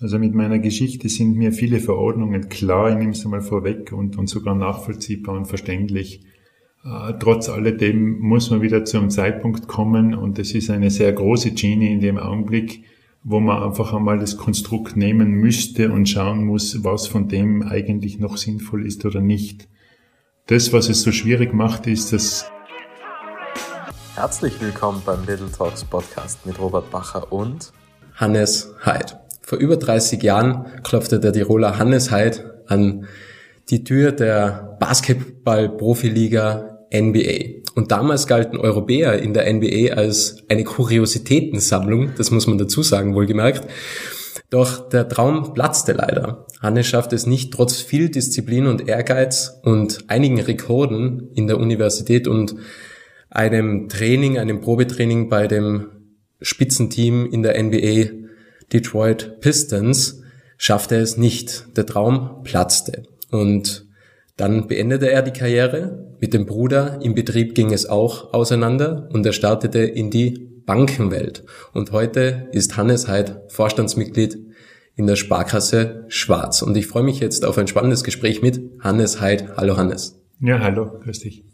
Also mit meiner Geschichte sind mir viele Verordnungen klar, ich nehme es einmal vorweg und, und sogar nachvollziehbar und verständlich. Äh, trotz alledem muss man wieder zu einem Zeitpunkt kommen und es ist eine sehr große Genie in dem Augenblick, wo man einfach einmal das Konstrukt nehmen müsste und schauen muss, was von dem eigentlich noch sinnvoll ist oder nicht. Das, was es so schwierig macht, ist, dass Herzlich willkommen beim Little Talks Podcast mit Robert Bacher und Hannes Heid. Vor über 30 Jahren klopfte der Tiroler Hannes Heid an die Tür der Basketball-Profiliga NBA. Und damals galten Europäer in der NBA als eine Kuriositätensammlung, das muss man dazu sagen, wohlgemerkt. Doch der Traum platzte leider. Hannes schaffte es nicht, trotz viel Disziplin und Ehrgeiz und einigen Rekorden in der Universität und einem Training, einem Probetraining bei dem Spitzenteam in der NBA Detroit Pistons schaffte es nicht. Der Traum platzte. Und dann beendete er die Karriere. Mit dem Bruder im Betrieb ging es auch auseinander und er startete in die Bankenwelt. Und heute ist Hannes Heid Vorstandsmitglied in der Sparkasse Schwarz. Und ich freue mich jetzt auf ein spannendes Gespräch mit Hannes Heid. Hallo Hannes. Ja, hallo, grüß dich.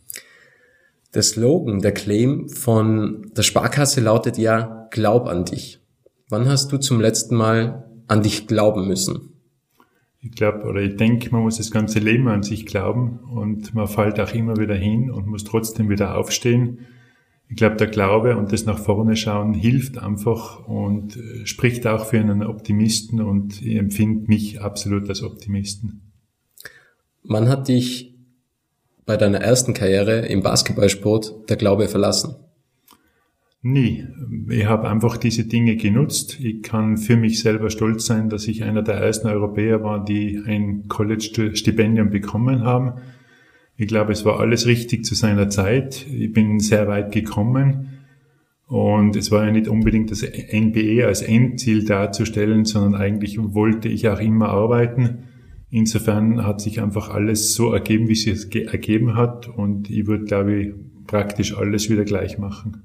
Der Slogan, der Claim von der Sparkasse lautet ja, glaub an dich. Wann hast du zum letzten Mal an dich glauben müssen? Ich glaube oder ich denke, man muss das ganze Leben an sich glauben und man fällt auch immer wieder hin und muss trotzdem wieder aufstehen. Ich glaube, der Glaube und das nach vorne schauen hilft einfach und äh, spricht auch für einen Optimisten und ich empfinde mich absolut als Optimisten. Wann hat dich bei deiner ersten Karriere im Basketballsport der Glaube verlassen? Nie. Ich habe einfach diese Dinge genutzt. Ich kann für mich selber stolz sein, dass ich einer der ersten Europäer war, die ein College-Stipendium bekommen haben. Ich glaube, es war alles richtig zu seiner Zeit. Ich bin sehr weit gekommen. Und es war ja nicht unbedingt das NBE als Endziel darzustellen, sondern eigentlich wollte ich auch immer arbeiten. Insofern hat sich einfach alles so ergeben, wie es sich ergeben hat. Und ich würde, glaube ich, praktisch alles wieder gleich machen.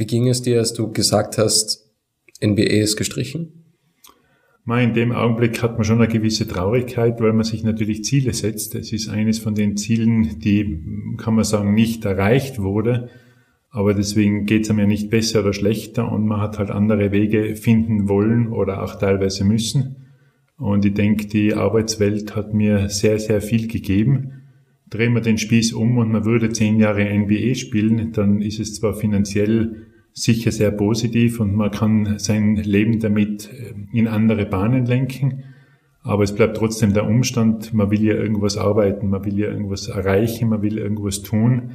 Wie ging es dir, als du gesagt hast, NBA ist gestrichen? In dem Augenblick hat man schon eine gewisse Traurigkeit, weil man sich natürlich Ziele setzt. Es ist eines von den Zielen, die, kann man sagen, nicht erreicht wurde. Aber deswegen geht es einem ja nicht besser oder schlechter und man hat halt andere Wege finden wollen oder auch teilweise müssen. Und ich denke, die Arbeitswelt hat mir sehr, sehr viel gegeben drehen wir den Spieß um und man würde zehn Jahre NBA spielen, dann ist es zwar finanziell sicher sehr positiv und man kann sein Leben damit äh, in andere Bahnen lenken. Aber es bleibt trotzdem der Umstand, man will ja irgendwas arbeiten, man will ja irgendwas erreichen, man will irgendwas tun.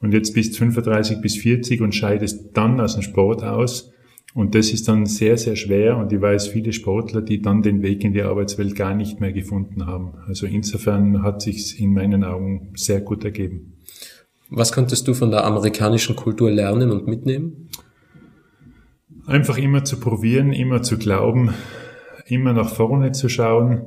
Und jetzt bist 35 bis 40 und scheidest dann aus dem Sport aus. Und das ist dann sehr, sehr schwer. Und ich weiß viele Sportler, die dann den Weg in die Arbeitswelt gar nicht mehr gefunden haben. Also insofern hat sich's in meinen Augen sehr gut ergeben. Was konntest du von der amerikanischen Kultur lernen und mitnehmen? Einfach immer zu probieren, immer zu glauben, immer nach vorne zu schauen,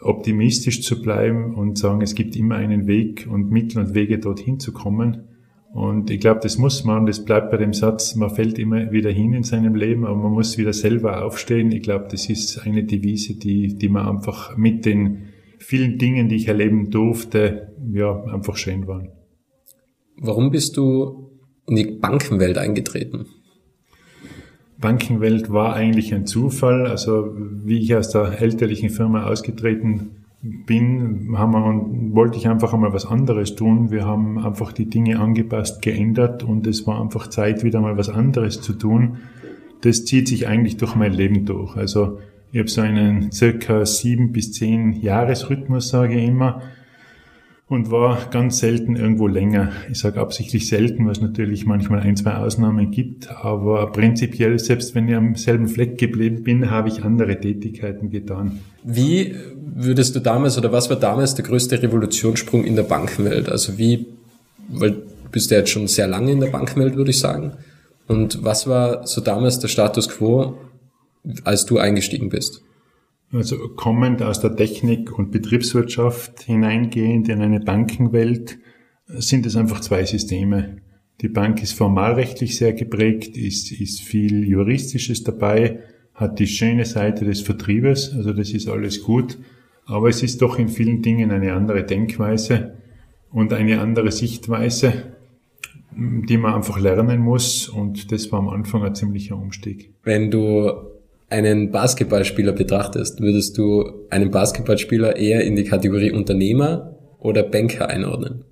optimistisch zu bleiben und sagen, es gibt immer einen Weg und Mittel und Wege dorthin zu kommen. Und ich glaube, das muss man, das bleibt bei dem Satz, man fällt immer wieder hin in seinem Leben, aber man muss wieder selber aufstehen. Ich glaube, das ist eine Devise, die, die man einfach mit den vielen Dingen, die ich erleben durfte, ja, einfach schön waren. Warum bist du in die Bankenwelt eingetreten? Bankenwelt war eigentlich ein Zufall. Also wie ich aus der elterlichen Firma ausgetreten bin, wir, wollte ich einfach einmal was anderes tun. Wir haben einfach die Dinge angepasst, geändert und es war einfach Zeit, wieder mal was anderes zu tun. Das zieht sich eigentlich durch mein Leben durch. Also ich habe so einen circa sieben bis zehn Jahresrhythmus, sage ich immer und war ganz selten irgendwo länger. Ich sage absichtlich selten, was natürlich manchmal ein, zwei Ausnahmen gibt, aber prinzipiell, selbst wenn ich am selben Fleck geblieben bin, habe ich andere Tätigkeiten getan. Wie würdest du damals oder was war damals der größte Revolutionssprung in der Bankenwelt? Also wie, weil du bist ja jetzt schon sehr lange in der Bankenwelt, würde ich sagen. Und was war so damals der Status quo, als du eingestiegen bist? Also kommend aus der Technik und Betriebswirtschaft hineingehend in eine Bankenwelt sind es einfach zwei Systeme. Die Bank ist formalrechtlich sehr geprägt, ist, ist viel Juristisches dabei. hat die schöne Seite des Vertriebes, also das ist alles gut, aber es ist doch in vielen Dingen eine andere Denkweise und eine andere Sichtweise, die man einfach lernen muss und das war am Anfang ein ziemlicher Umstieg. Wenn du einen Basketballspieler betrachtest, würdest du einen Basketballspieler eher in die Kategorie Unternehmer oder Banker einordnen?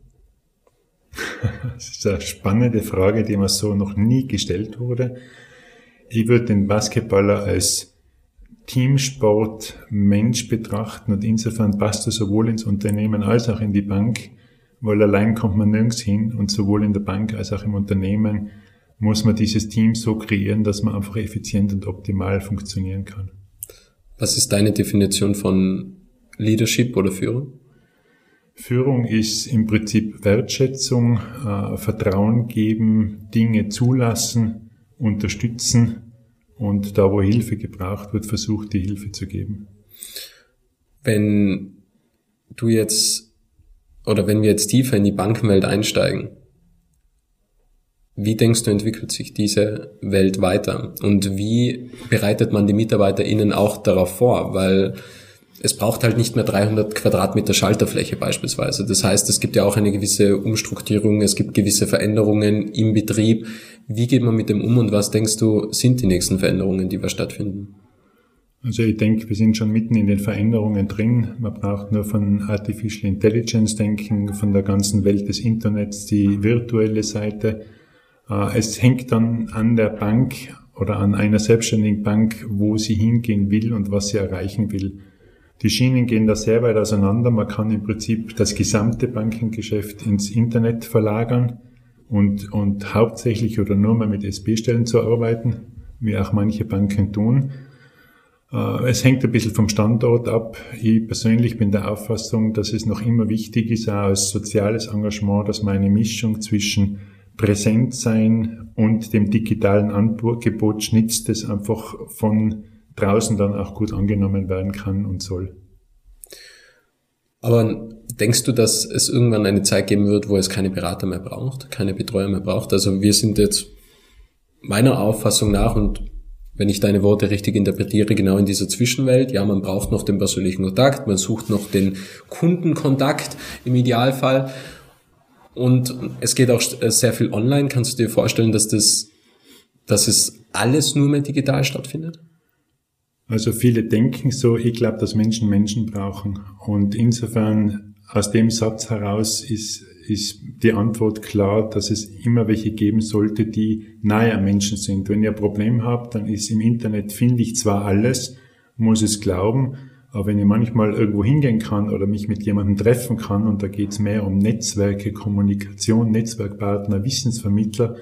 Das ist eine spannende Frage, die mir so noch nie gestellt wurde. Ich würde den Basketballer als Teamsport Mensch betrachten und insofern passt er sowohl ins Unternehmen als auch in die Bank, weil allein kommt man nirgends hin und sowohl in der Bank als auch im Unternehmen muss man dieses Team so kreieren, dass man einfach effizient und optimal funktionieren kann. Was ist deine Definition von Leadership oder Führung? Führung ist im Prinzip Wertschätzung, äh, Vertrauen geben, Dinge zulassen, unterstützen und da, wo Hilfe gebraucht wird, versucht, die Hilfe zu geben. Wenn du jetzt oder wenn wir jetzt tiefer in die Bankenwelt einsteigen, wie denkst du, entwickelt sich diese Welt weiter? Und wie bereitet man die MitarbeiterInnen auch darauf vor? Weil es braucht halt nicht mehr 300 Quadratmeter Schalterfläche beispielsweise. Das heißt, es gibt ja auch eine gewisse Umstrukturierung, es gibt gewisse Veränderungen im Betrieb. Wie geht man mit dem um und was denkst du, sind die nächsten Veränderungen, die wir stattfinden? Also ich denke, wir sind schon mitten in den Veränderungen drin. Man braucht nur von Artificial Intelligence denken, von der ganzen Welt des Internets, die virtuelle Seite. Äh, es hängt dann an der Bank oder an einer selbstständigen Bank, wo sie hingehen will und was sie erreichen will. Die Schienen gehen da sehr weit auseinander. Man kann im Prinzip das gesamte Bankengeschäft ins Internet verlagern und, und hauptsächlich oder nur mal mit SB-Stellen zu arbeiten, wie auch manche Banken tun. Äh, es hängt ein bisschen vom Standort ab. Ich persönlich bin der Auffassung, dass es noch immer wichtig ist, auch als soziales Engagement, dass man eine Mischung zwischen Präsentsein und dem digitalen Angebot schnitzt, das einfach von draußen dann auch gut angenommen werden kann und soll. Aber denkst du, dass es irgendwann eine Zeit geben wird, wo es keine Berater mehr braucht, keine Betreuer mehr braucht? Also wir sind jetzt meiner Auffassung nach und wenn ich deine Worte richtig interpretiere, genau in dieser Zwischenwelt. Ja, man braucht noch den persönlichen Kontakt, man sucht noch den Kundenkontakt im Idealfall. Und es geht auch sehr viel online. Kannst du dir vorstellen, dass das, dass es alles nur mehr digital stattfindet? Also viele denken so, ich glaube, dass Menschen Menschen brauchen. Und insofern aus dem Satz heraus ist, ist die Antwort klar, dass es immer welche geben sollte, die nahe am Menschen sind. Wenn ihr ein Problem habt, dann ist im Internet, finde ich zwar alles, muss es glauben, aber wenn ich manchmal irgendwo hingehen kann oder mich mit jemandem treffen kann, und da geht es mehr um Netzwerke, Kommunikation, Netzwerkpartner, Wissensvermittler,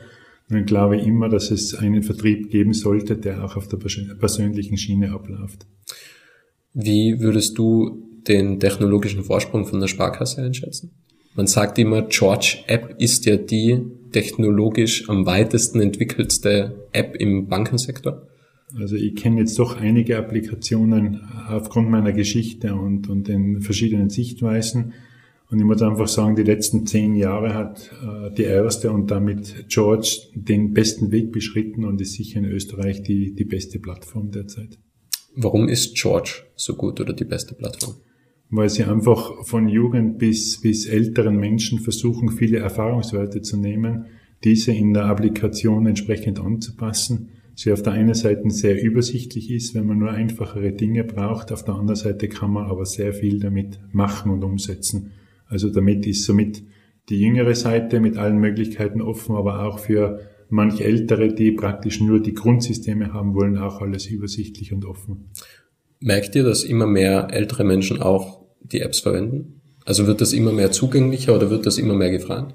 dann glaube ich immer, dass es einen Vertrieb geben sollte, der auch auf der persönlichen Schiene abläuft. Wie würdest du den technologischen Vorsprung von der Sparkasse einschätzen? Man sagt immer, George App ist ja die technologisch am weitesten entwickelste App im Bankensektor. Also ich kenne jetzt doch einige Applikationen aufgrund meiner Geschichte und, und den verschiedenen Sichtweisen. Und ich muss einfach sagen, die letzten zehn Jahre hat äh, die erste und damit George den besten Weg beschritten und ist sicher in Österreich die, die beste Plattform derzeit. Warum ist George so gut oder die beste Plattform? Weil sie einfach von Jugend bis, bis älteren Menschen versuchen, viele Erfahrungswerte zu nehmen, diese in der Applikation entsprechend anzupassen. Sie auf der einen Seite sehr übersichtlich ist, wenn man nur einfachere Dinge braucht, auf der anderen Seite kann man aber sehr viel damit machen und umsetzen. Also damit ist somit die jüngere Seite mit allen Möglichkeiten offen, aber auch für manch Ältere, die praktisch nur die Grundsysteme haben wollen, auch alles übersichtlich und offen. Merkt ihr, dass immer mehr ältere Menschen auch die Apps verwenden? Also wird das immer mehr zugänglicher oder wird das immer mehr gefragt?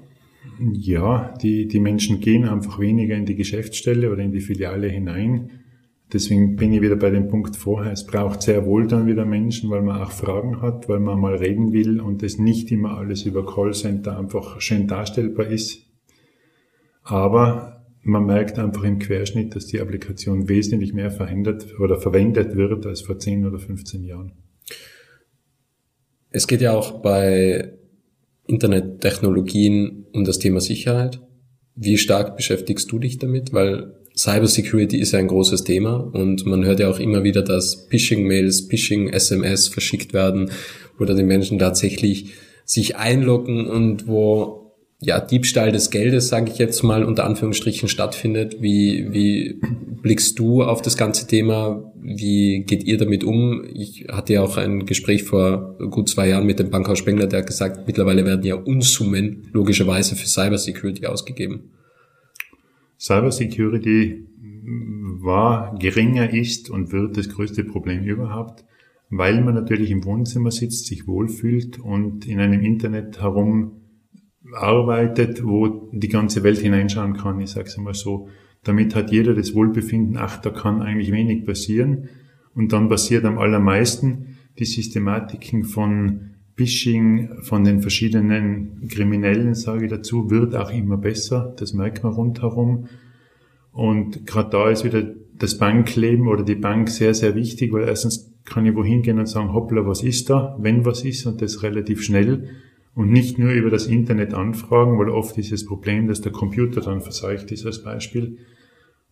Ja, die, die Menschen gehen einfach weniger in die Geschäftsstelle oder in die Filiale hinein Deswegen bin ich wieder bei dem Punkt vorher. Es braucht sehr wohl dann wieder Menschen, weil man auch Fragen hat, weil man mal reden will und es nicht immer alles über Callcenter einfach schön darstellbar ist. Aber man merkt einfach im Querschnitt, dass die Applikation wesentlich mehr verändert oder verwendet wird als vor 10 oder 15 Jahren. Es geht ja auch bei Internettechnologien um das Thema Sicherheit. Wie stark beschäftigst du dich damit? Weil Cybersecurity ist ja ein großes Thema und man hört ja auch immer wieder, dass Phishing-Mails, Phishing-SMS verschickt werden, wo dann die Menschen tatsächlich sich einloggen und wo ja, Diebstahl des Geldes, sage ich jetzt mal, unter Anführungsstrichen stattfindet. Wie, wie blickst du auf das ganze Thema? Wie geht ihr damit um? Ich hatte ja auch ein Gespräch vor gut zwei Jahren mit dem Bankhaus Spengler, der hat gesagt, mittlerweile werden ja Unsummen logischerweise für Cybersecurity ausgegeben. Cybersecurity war, geringer ist und wird das größte Problem überhaupt, weil man natürlich im Wohnzimmer sitzt, sich wohlfühlt und in einem Internet herum arbeitet, wo die ganze Welt hineinschauen kann, ich sage es einmal so. Damit hat jeder das Wohlbefinden, ach, da kann eigentlich wenig passieren. Und dann passiert am allermeisten die Systematiken von Phishing, von den verschiedenen Kriminellen, sage ich dazu, wird auch immer besser. Das merkt man rundherum. Und gerade da ist wieder das Bankleben oder die Bank sehr, sehr wichtig, weil erstens kann ich wohin gehen und sagen, hoppla, was ist da, wenn was ist und das relativ schnell und nicht nur über das Internet anfragen, weil oft ist das Problem, dass der Computer dann verseucht ist als Beispiel.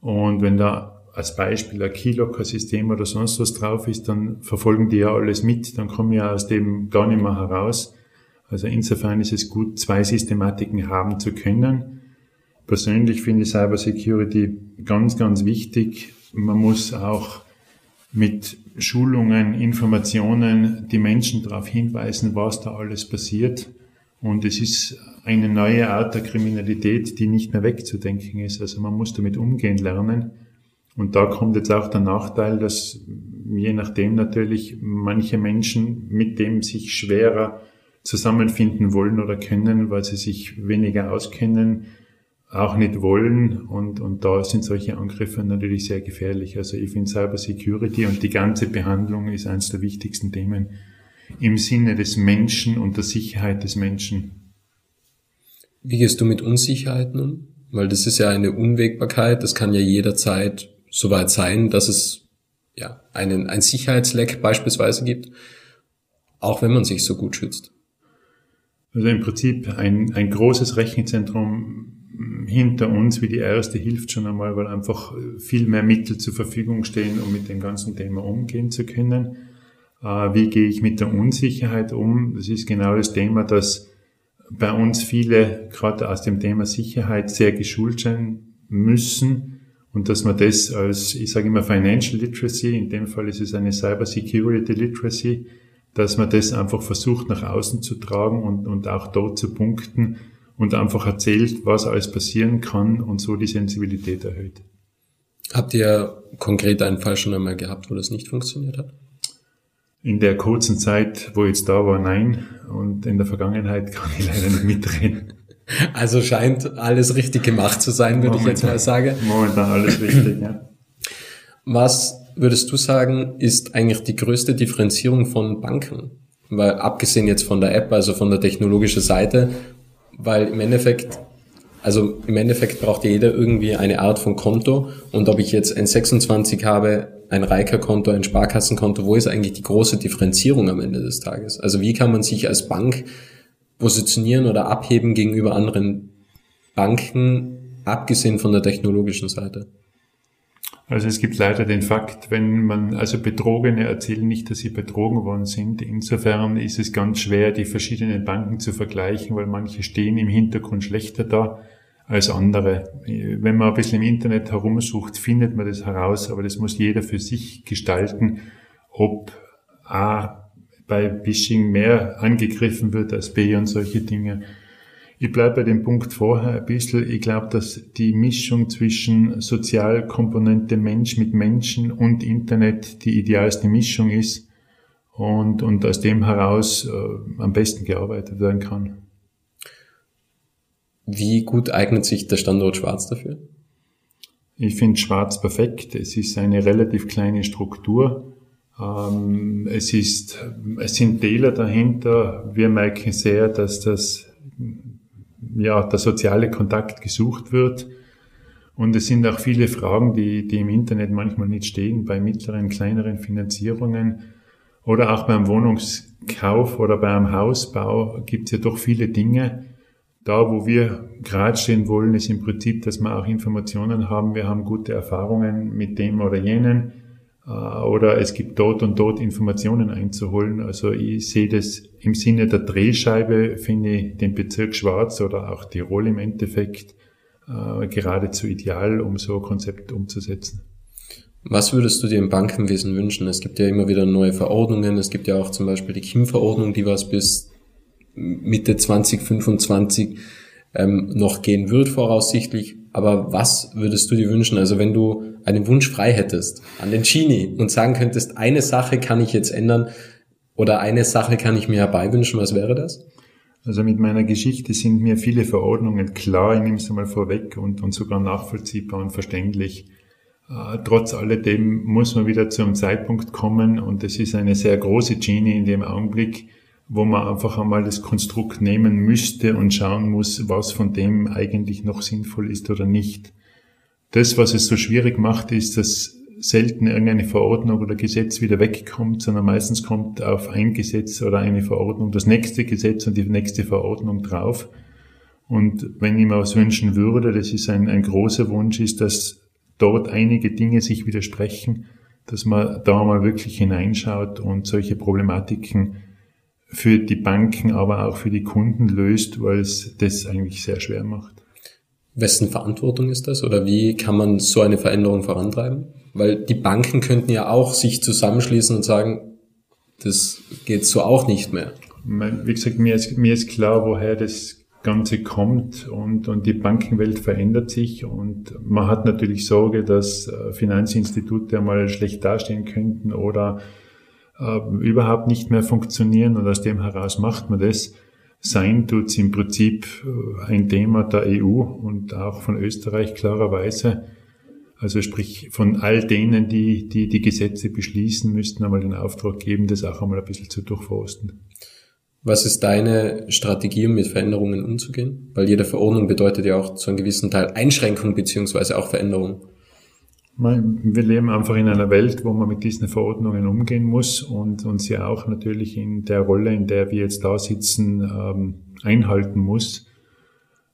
Und wenn da als Beispiel ein Keylocker-System oder sonst was drauf ist, dann verfolgen die ja alles mit, dann kommen ja aus dem gar nicht mehr heraus. Also insofern ist es gut, zwei Systematiken haben zu können. Persönlich finde ich Cyber Security ganz, ganz wichtig. Man muss auch mit Schulungen, Informationen die Menschen darauf hinweisen, was da alles passiert. Und es ist eine neue Art der Kriminalität, die nicht mehr wegzudenken ist. Also man muss damit umgehen lernen. Und da kommt jetzt auch der Nachteil, dass je nachdem natürlich manche Menschen mit dem sich schwerer zusammenfinden wollen oder können, weil sie sich weniger auskennen, auch nicht wollen und, und da sind solche Angriffe natürlich sehr gefährlich. Also ich finde Cyber Security und die ganze Behandlung ist eines der wichtigsten Themen im Sinne des Menschen und der Sicherheit des Menschen. Wie gehst du mit Unsicherheiten um? Weil das ist ja eine Unwägbarkeit, das kann ja jederzeit soweit sein, dass es ja einen, ein Sicherheitsleck beispielsweise gibt, auch wenn man sich so gut schützt. Also im Prinzip ein, ein großes Rechenzentrum hinter uns wie die erste hilft schon einmal, weil einfach viel mehr Mittel zur Verfügung stehen, um mit dem ganzen Thema umgehen zu können. Äh, wie gehe ich mit der Unsicherheit um? Das ist genau das Thema, dass bei uns viele gerade aus dem Thema Sicherheit sehr geschult sein müssen und dass man das als, ich sage immer Financial Literacy, in dem Fall ist es eine Cyber Security Literacy, dass man das einfach versucht nach außen zu tragen und, und auch dort zu punkten, und einfach erzählt, was alles passieren kann und so die Sensibilität erhöht. Habt ihr konkret einen Fall schon einmal gehabt, wo das nicht funktioniert hat? In der kurzen Zeit, wo ich jetzt da war, nein. Und in der Vergangenheit kann ich leider nicht mitreden. Also scheint alles richtig gemacht zu sein, würde momentan, ich jetzt mal sagen. Momentan alles richtig, ja. Was würdest du sagen, ist eigentlich die größte Differenzierung von Banken? Weil abgesehen jetzt von der App, also von der technologischen Seite, weil im Endeffekt, also im Endeffekt braucht jeder irgendwie eine Art von Konto und ob ich jetzt ein 26 habe, ein Reiker-Konto, ein Sparkassenkonto, wo ist eigentlich die große Differenzierung am Ende des Tages? Also wie kann man sich als Bank positionieren oder abheben gegenüber anderen Banken, abgesehen von der technologischen Seite? Also es gibt leider den Fakt, wenn man, also Betrogene erzählen nicht, dass sie betrogen worden sind. Insofern ist es ganz schwer, die verschiedenen Banken zu vergleichen, weil manche stehen im Hintergrund schlechter da als andere. Wenn man ein bisschen im Internet herumsucht, findet man das heraus, aber das muss jeder für sich gestalten, ob A bei Phishing mehr angegriffen wird als B und solche Dinge. Ich bleibe bei dem Punkt vorher ein bisschen. Ich glaube, dass die Mischung zwischen Sozialkomponente Mensch mit Menschen und Internet die idealste Mischung ist und, und aus dem heraus äh, am besten gearbeitet werden kann. Wie gut eignet sich der Standort Schwarz dafür? Ich finde Schwarz perfekt. Es ist eine relativ kleine Struktur. Ähm, es ist, es sind Täler dahinter. Wir merken sehr, dass das ja, der soziale Kontakt gesucht wird. Und es sind auch viele Fragen, die, die im Internet manchmal nicht stehen, bei mittleren, kleineren Finanzierungen oder auch beim Wohnungskauf oder beim Hausbau gibt es ja doch viele Dinge, Da, wo wir gerade stehen wollen, ist im Prinzip, dass wir auch Informationen haben. Wir haben gute Erfahrungen mit dem oder jenen. Äh, oder es gibt dort und dort Informationen einzuholen. Also ich sehe das im Sinne der Drehscheibe, finde ich den Bezirk Schwarz oder auch Tirol im Endeffekt äh, geradezu ideal, um so ein Konzept umzusetzen. Was würdest du dir im Bankenwesen wünschen? Es gibt ja immer wieder neue Verordnungen. Es gibt ja auch zum Beispiel die KIM-Verordnung, die was bis Mitte 2025 ähm, noch gehen wird, voraussichtlich. Aber was würdest du dir wünschen? Also wenn du einen Wunsch frei hättest an den Genie und sagen könntest, eine Sache kann ich jetzt ändern oder eine Sache kann ich mir herbeiwünschen, was wäre das? Also mit meiner Geschichte sind mir viele Verordnungen klar, ich nehme es einmal vorweg und, und sogar nachvollziehbar und verständlich. Äh, trotz alledem muss man wieder zu einem Zeitpunkt kommen und es ist eine sehr große Genie in dem Augenblick, wo man einfach einmal das Konstrukt nehmen müsste und schauen muss, was von dem eigentlich noch sinnvoll ist oder nicht. Das, was es so schwierig macht, ist, dass selten irgendeine Verordnung oder Gesetz wieder wegkommt, sondern meistens kommt auf ein Gesetz oder eine Verordnung das nächste Gesetz und die nächste Verordnung drauf. Und wenn ich mir was wünschen würde, das ist ein, ein großer Wunsch, ist, dass dort einige Dinge sich widersprechen, dass man da mal wirklich hineinschaut und solche Problematiken für die Banken, aber auch für die Kunden löst, weil es das eigentlich sehr schwer macht. Wessen Verantwortung ist das oder wie kann man so eine Veränderung vorantreiben? Weil die Banken könnten ja auch sich zusammenschließen und sagen, das geht so auch nicht mehr. Wie gesagt, mir ist, mir ist klar, woher das Ganze kommt und, und die Bankenwelt verändert sich und man hat natürlich Sorge, dass äh, Finanzinstitute einmal schlecht dastehen könnten oder äh, überhaupt nicht mehr funktionieren und aus dem heraus macht man das. Sein tut's im Prinzip äh, ein Thema der EU und auch von Österreich klarerweise. Also sprich von all denen, die, die die Gesetze beschließen, müssten einmal den Auftrag geben, das auch einmal ein bisschen zu durchforsten. Was ist deine Strategie, um mit Veränderungen umzugehen? Weil jede Verordnung bedeutet ja auch zu einem gewissen Teil Einschränkung beziehungsweise auch Veränderung. Wir leben einfach in einer Welt, wo man mit diesen Verordnungen umgehen muss und uns ja auch natürlich in der Rolle, in der wir jetzt da sitzen, ähm, einhalten muss.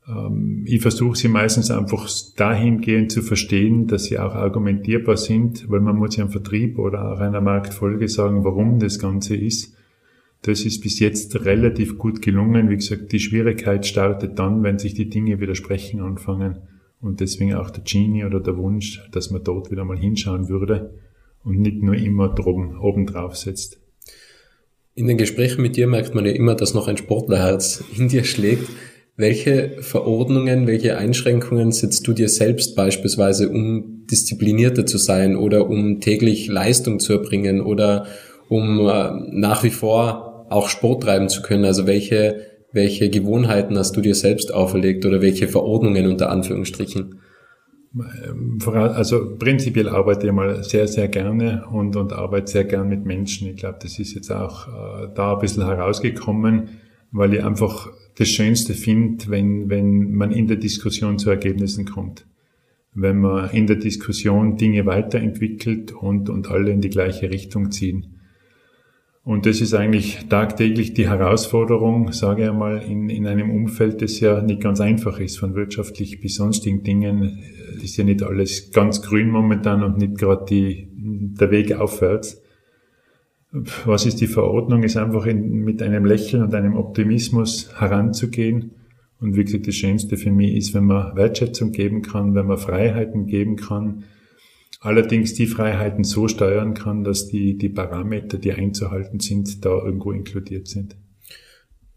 Ähm, ich versuche sie meistens einfach dahingehend zu verstehen, dass sie auch argumentierbar sind, weil man muss ja im Vertrieb oder auch einer Marktfolge sagen, warum das Ganze ist. Das ist bis jetzt relativ gut gelungen. Wie gesagt, die Schwierigkeit startet dann, wenn sich die Dinge widersprechen anfangen. Und deswegen auch der Genie oder der Wunsch, dass man dort wieder mal hinschauen würde und nicht nur immer droben, oben drauf setzt. In den Gesprächen mit dir merkt man ja immer, dass noch ein Sportlerherz in dir schlägt. Welche Verordnungen, welche Einschränkungen setzt du dir selbst beispielsweise, um disziplinierter zu sein oder um täglich Leistung zu erbringen oder um äh, nach wie vor auch Sport treiben zu können? Also welche, welche Gewohnheiten hast du dir selbst auferlegt oder welche Verordnungen unter Anführungsstrichen? Also prinzipiell arbeite ich mal sehr, sehr gerne und, und arbeite sehr gern mit Menschen. Ich glaube, das ist jetzt auch äh, da ein bisschen herausgekommen, weil ich einfach das Schönste finde, wenn, wenn man in der Diskussion zu Ergebnissen kommt. Wenn man in der Diskussion Dinge weiterentwickelt und, und alle in die gleiche Richtung ziehen. Und das ist eigentlich tagtäglich die Herausforderung, sage ich einmal, in, in einem Umfeld, das ja nicht ganz einfach ist, von wirtschaftlich bis sonstigen Dingen. ist ja nicht alles ganz grün momentan und nicht gerade der Weg aufwärts. Was ist die Verordnung? Ist einfach in, mit einem Lächeln und einem Optimismus heranzugehen. Und gesagt, das Schönste für mich ist, wenn man Wertschätzung geben kann, wenn man Freiheiten geben kann, allerdings die Freiheiten so steuern kann, dass die, die Parameter, die einzuhalten sind, da irgendwo inkludiert sind.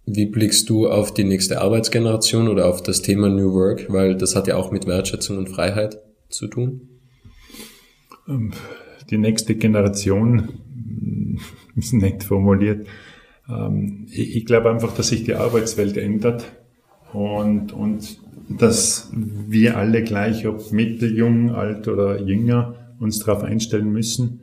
Wie blickst du auf die nächste Arbeitsgeneration oder auf das Thema New Work? Weil das hat ja auch mit Wertschätzung und Freiheit zu tun. Ähm, die nächste Generation ist nett formuliert. Ähm, ich glaube einfach, dass sich die Arbeitswelt ändert und, und dass wir alle gleich, ob mittel, jung, alt oder jünger, uns darauf einstellen müssen.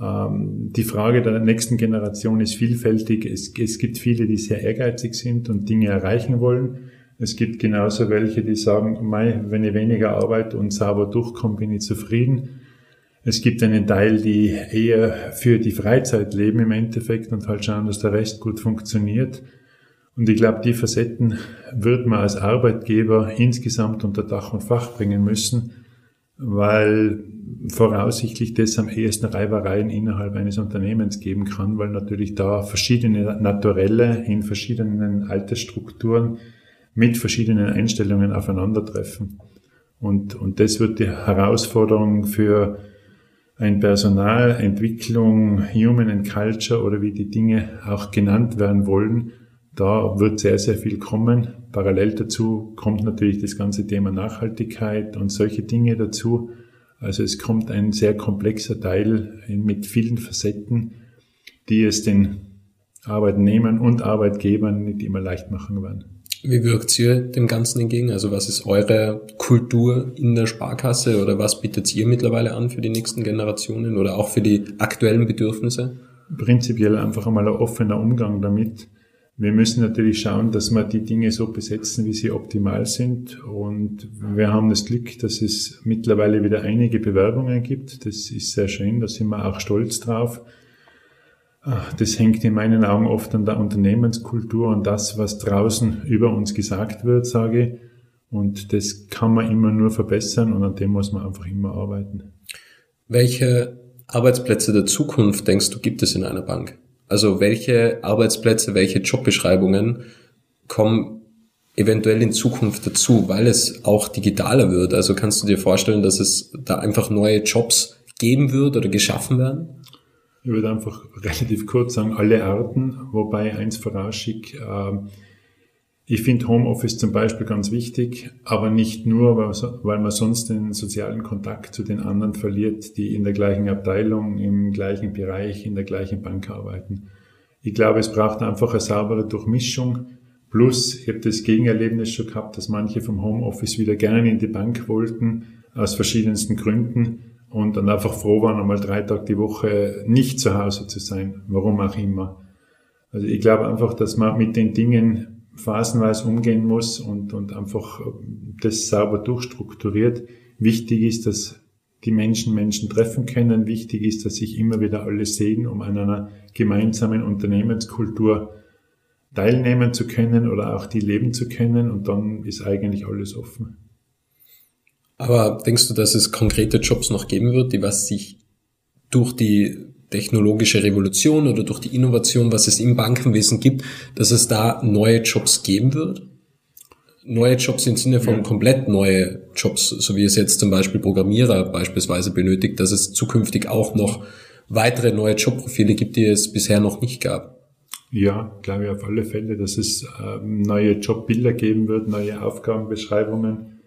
Ähm, die Frage der nächsten Generation ist vielfältig. Es, es gibt viele, die sehr ehrgeizig sind und Dinge erreichen wollen. Es gibt genauso welche, die sagen, Mei, wenn ich weniger arbeite und sauber durchkomme, bin ich zufrieden. Es gibt einen Teil, die eher für die Freizeit leben im Endeffekt und halt schauen, dass der Rest gut funktioniert. Und ich glaube, die Facetten wird man als Arbeitgeber insgesamt unter Dach und Fach bringen müssen, weil voraussichtlich das am ehesten Reibereien innerhalb eines Unternehmens geben kann, weil natürlich da verschiedene Naturelle in verschiedenen Altersstrukturen mit verschiedenen Einstellungen aufeinandertreffen. Und, und das wird die Herausforderung für ein Personal, Entwicklung, Human and Culture oder wie die Dinge auch genannt werden wollen, da wird sehr, sehr viel kommen. Parallel dazu kommt natürlich das ganze Thema Nachhaltigkeit und solche Dinge dazu. Also es kommt ein sehr komplexer Teil mit vielen Facetten, die es den Arbeitnehmern und Arbeitgebern nicht immer leicht machen werden. Wie wirkt ihr dem Ganzen entgegen? Also was ist eure Kultur in der Sparkasse oder was bietet ihr mittlerweile an für die nächsten Generationen oder auch für die aktuellen Bedürfnisse? Prinzipiell einfach einmal ein offener Umgang damit. Wir müssen natürlich schauen, dass wir die Dinge so besetzen, wie sie optimal sind. Und wir haben das Glück, dass es mittlerweile wieder einige Bewerbungen gibt. Das ist sehr schön, da sind wir auch stolz drauf. Ah, das hängt in meinen Augen oft an der Unternehmenskultur und das, was draußen über uns gesagt wird, sage ich. Und das kann man immer nur verbessern und an dem muss man einfach immer arbeiten. Welche Arbeitsplätze der Zukunft denkst du gibt es in einer Bank? Also welche Arbeitsplätze, welche Jobbeschreibungen kommen eventuell in Zukunft dazu, weil es auch digitaler wird? Also kannst du dir vorstellen, dass es da einfach neue Jobs geben wird oder geschaffen werden? Ich würde einfach relativ kurz sagen, alle Arten, wobei eins vorausschickt, äh, ich finde Homeoffice zum Beispiel ganz wichtig, aber nicht nur, weil man sonst den sozialen Kontakt zu den anderen verliert, die in der gleichen Abteilung, im gleichen Bereich, in der gleichen Bank arbeiten. Ich glaube, es braucht einfach eine saubere Durchmischung. Plus, ich habe das Gegenerlebnis schon gehabt, dass manche vom Homeoffice wieder gerne in die Bank wollten, aus verschiedensten Gründen, und dann einfach froh waren, einmal drei Tage die Woche nicht zu Hause zu sein, warum auch immer. Also ich glaube einfach, dass man mit den Dingen phasenweise umgehen muss und, und einfach das sauber durchstrukturiert. Wichtig ist, dass die Menschen Menschen treffen können. Wichtig ist, dass sich immer wieder alle sehen, um an einer gemeinsamen Unternehmenskultur teilnehmen zu können oder auch die leben zu können. Und dann ist eigentlich alles offen. Aber denkst du, dass es konkrete Jobs noch geben wird, die was sich durch die technologische Revolution oder durch die Innovation, was es im Bankenwesen gibt, dass es da neue Jobs geben wird? Neue Jobs im Sinne von ja. komplett neue Jobs, so wie es jetzt zum Beispiel Programmierer beispielsweise benötigt, dass es zukünftig auch noch weitere neue Jobprofile gibt, die es bisher noch nicht gab. Ja, glaube ich auf alle Fälle, dass es ähm, neue Jobbilder geben wird, neue Aufgabenbeschreibungen.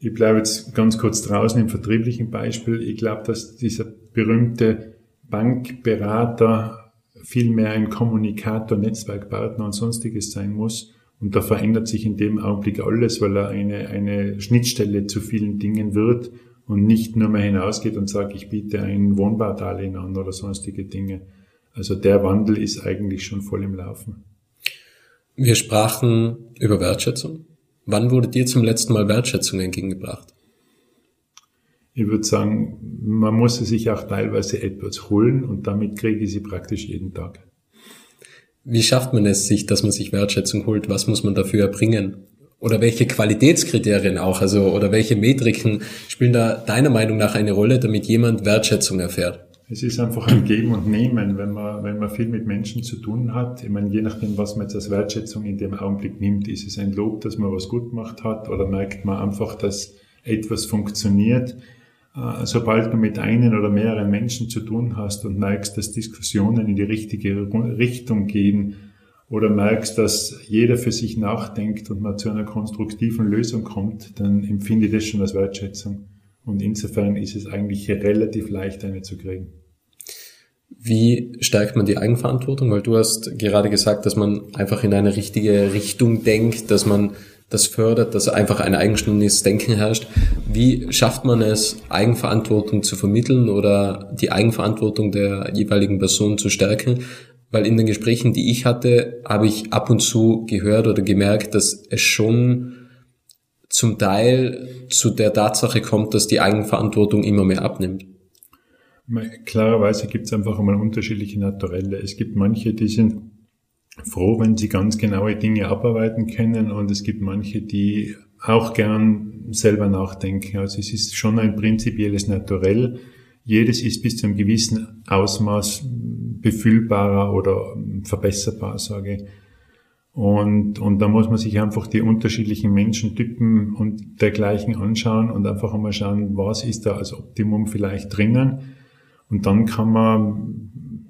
Ich bleibe jetzt ganz kurz draußen im vertrieblichen Beispiel. Ich glaube, dass dieser berühmte Bankberater vielmehr ein Kommunikator, Netzwerkpartner und sonstiges sein muss. Und da verändert sich in dem Augenblick alles, weil er eine, eine Schnittstelle zu vielen Dingen wird und nicht nur mehr hinausgeht und sagt, ich biete ein Wohnbaudarlehen an oder sonstige Dinge. Also der Wandel ist eigentlich schon voll im Laufen. Wir sprachen über Wertschätzung. Wann wurde dir zum letzten Mal Wertschätzung entgegengebracht? Ich würde sagen, man muss sich auch teilweise etwas holen und damit kriege ich sie praktisch jeden Tag. Wie schafft man es sich, dass man sich Wertschätzung holt? Was muss man dafür erbringen? Oder welche Qualitätskriterien auch, also, oder welche Metriken spielen da deiner Meinung nach eine Rolle, damit jemand Wertschätzung erfährt? Es ist einfach ein Geben und Nehmen, wenn man, wenn man viel mit Menschen zu tun hat. Ich meine, je nachdem, was man jetzt als Wertschätzung in dem Augenblick nimmt, ist es ein Lob, dass man was gut gemacht hat, oder merkt man einfach, dass etwas funktioniert sobald du mit einen oder mehreren Menschen zu tun hast und merkst, dass Diskussionen in die richtige Richtung gehen oder merkst, dass jeder für sich nachdenkt und man zu einer konstruktiven Lösung kommt, dann empfinde ich das schon als Wertschätzung. Und insofern ist es eigentlich relativ leicht, eine zu kriegen. Wie stärkt man die Eigenverantwortung? Weil du hast gerade gesagt, dass man einfach in eine richtige Richtung denkt, dass man das fördert, dass einfach ein eigenständiges Denken herrscht. Wie schafft man es, Eigenverantwortung zu vermitteln oder die Eigenverantwortung der jeweiligen Person zu stärken? Weil in den Gesprächen, die ich hatte, habe ich ab und zu gehört oder gemerkt, dass es schon zum Teil zu der Tatsache kommt, dass die Eigenverantwortung immer mehr abnimmt. Klarerweise gibt es einfach einmal unterschiedliche Naturelle. Es gibt manche, die sind froh, wenn sie ganz genaue Dinge abarbeiten können und es gibt manche, die auch gern selber nachdenken. Also es ist schon ein prinzipielles Naturell. Jedes ist bis zu einem gewissen Ausmaß befüllbarer oder verbesserbar, sage ich. Und, und da muss man sich einfach die unterschiedlichen Menschentypen und dergleichen anschauen und einfach einmal schauen, was ist da als Optimum vielleicht drinnen. Und dann kann man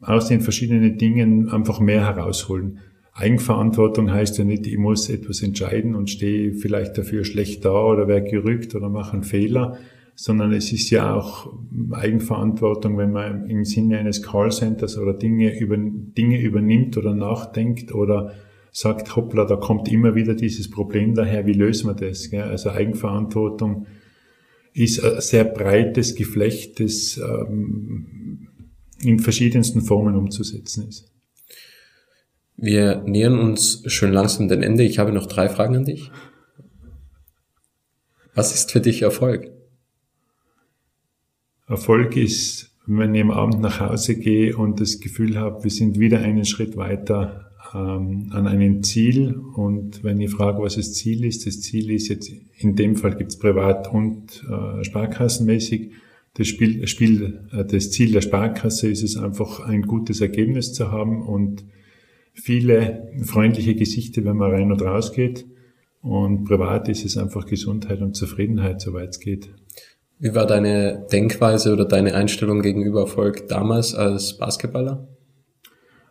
aus den verschiedenen Dingen einfach mehr herausholen. Eigenverantwortung heißt ja nicht, ich muss etwas entscheiden und stehe vielleicht dafür schlecht da oder werde gerückt oder mache einen Fehler, sondern es ist ja auch Eigenverantwortung, wenn man im Sinne eines Callcenters oder Dinge, über, Dinge übernimmt oder nachdenkt oder sagt, hoppla, da kommt immer wieder dieses Problem daher, wie lösen wir das? Also Eigenverantwortung ist ein sehr breites Geflecht, das ähm, in verschiedensten Formen umzusetzen ist. Wir nähern uns schön langsam dem Ende. Ich habe noch drei Fragen an dich. Was ist für dich Erfolg? Erfolg ist, wenn ich am Abend nach Hause gehe und das Gefühl habe, wir sind wieder einen Schritt weiter ähm, an einem Ziel. Und wenn ich frage, was das Ziel ist, das Ziel ist jetzt, in dem Fall gibt es privat und äh, sparkassenmäßig, das, Spiel, Spiel, äh, das Ziel der Sparkasse ist es einfach, ein gutes Ergebnis zu haben und viele freundliche Gesichter, wenn man rein und raus geht. Und privat ist es einfach Gesundheit und Zufriedenheit, soweit es geht. Wie war deine Denkweise oder deine Einstellung gegenüber Erfolg damals als Basketballer?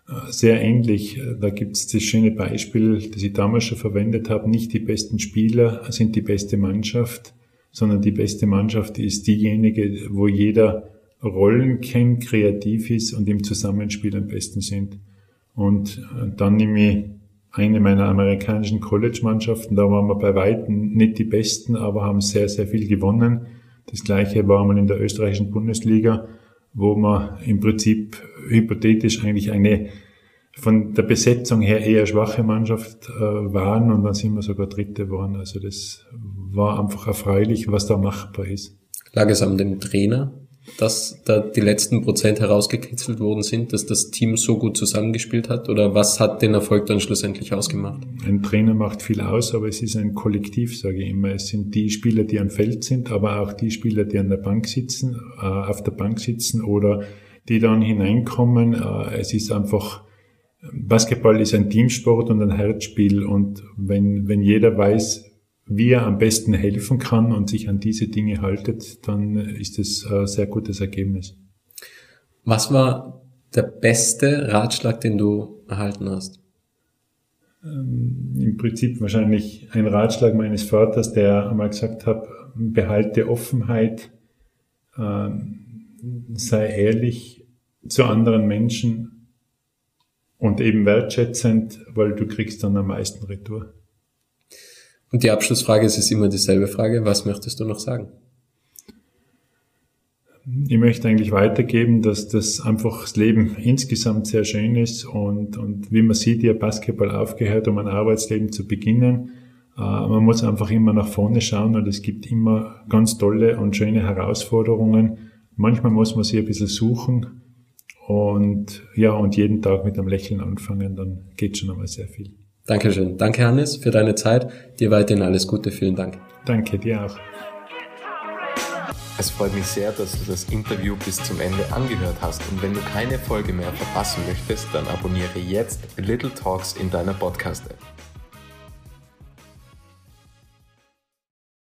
Äh, sehr ähnlich. Da gibt es das schöne Beispiel, das ich damals schon verwendet habe. Nicht die besten Spieler sind die beste Mannschaft, sondern die beste Mannschaft ist diejenige, wo jeder Rollen kennt, kreativ ist und im Zusammenspiel am besten sind. Und äh, dann nehme ich eine meiner amerikanischen College-Mannschaften, da waren wir bei Weitem nicht die Besten, aber haben sehr, sehr viel gewonnen. Das gleiche war man in der österreichischen Bundesliga, wo wir im Prinzip hypothetisch eigentlich eine von der Besetzung her eher schwache Mannschaft äh, waren und dann sind wir sogar Dritte geworden. Also das war einfach erfreulich, was da machbar ist. Lag es an dem Trainer, dass da die letzten Prozent herausgekitzelt worden sind, dass das Team so gut zusammengespielt hat? Oder was hat den Erfolg dann schlussendlich ausgemacht? Ein Trainer macht viel aus, aber es ist ein Kollektiv, sage ich immer. Es sind die Spieler, die am Feld sind, aber auch die Spieler, die an der Bank sitzen, äh, auf der Bank sitzen oder die dann hineinkommen. Äh, es ist einfach Basketball ist ein Teamsport und ein Herzspiel und wenn, wenn jeder weiß, wie er am besten helfen kann und sich an diese Dinge haltet, dann ist es ein sehr gutes Ergebnis. Was war der beste Ratschlag, den du erhalten hast? Ähm, Im Prinzip wahrscheinlich ein Ratschlag meines Vaters, der einmal gesagt hat, behalte Offenheit, ähm, sei ehrlich zu anderen Menschen und eben wertschätzend, weil du kriegst dann am meisten Retour. Und die Abschlussfrage ist es immer dieselbe Frage. Was möchtest du noch sagen? Ich möchte eigentlich weitergeben, dass das einfach das Leben insgesamt sehr schön ist und, und wie man sieht, ja Basketball aufgehört, um ein Arbeitsleben zu beginnen. Äh, man muss einfach immer nach vorne schauen und es gibt immer ganz tolle und schöne Herausforderungen. Manchmal muss man sie ein bisschen suchen, und ja, und jeden Tag mit einem Lächeln anfangen, dann geht schon einmal sehr viel. Dankeschön. Danke, Hannes, für deine Zeit. Dir weiterhin alles Gute. Vielen Dank. Danke, dir auch. Es freut mich sehr, dass du das Interview bis zum Ende angehört hast und wenn du keine Folge mehr verpassen möchtest, dann abonniere jetzt Little Talks in deiner Podcast-App.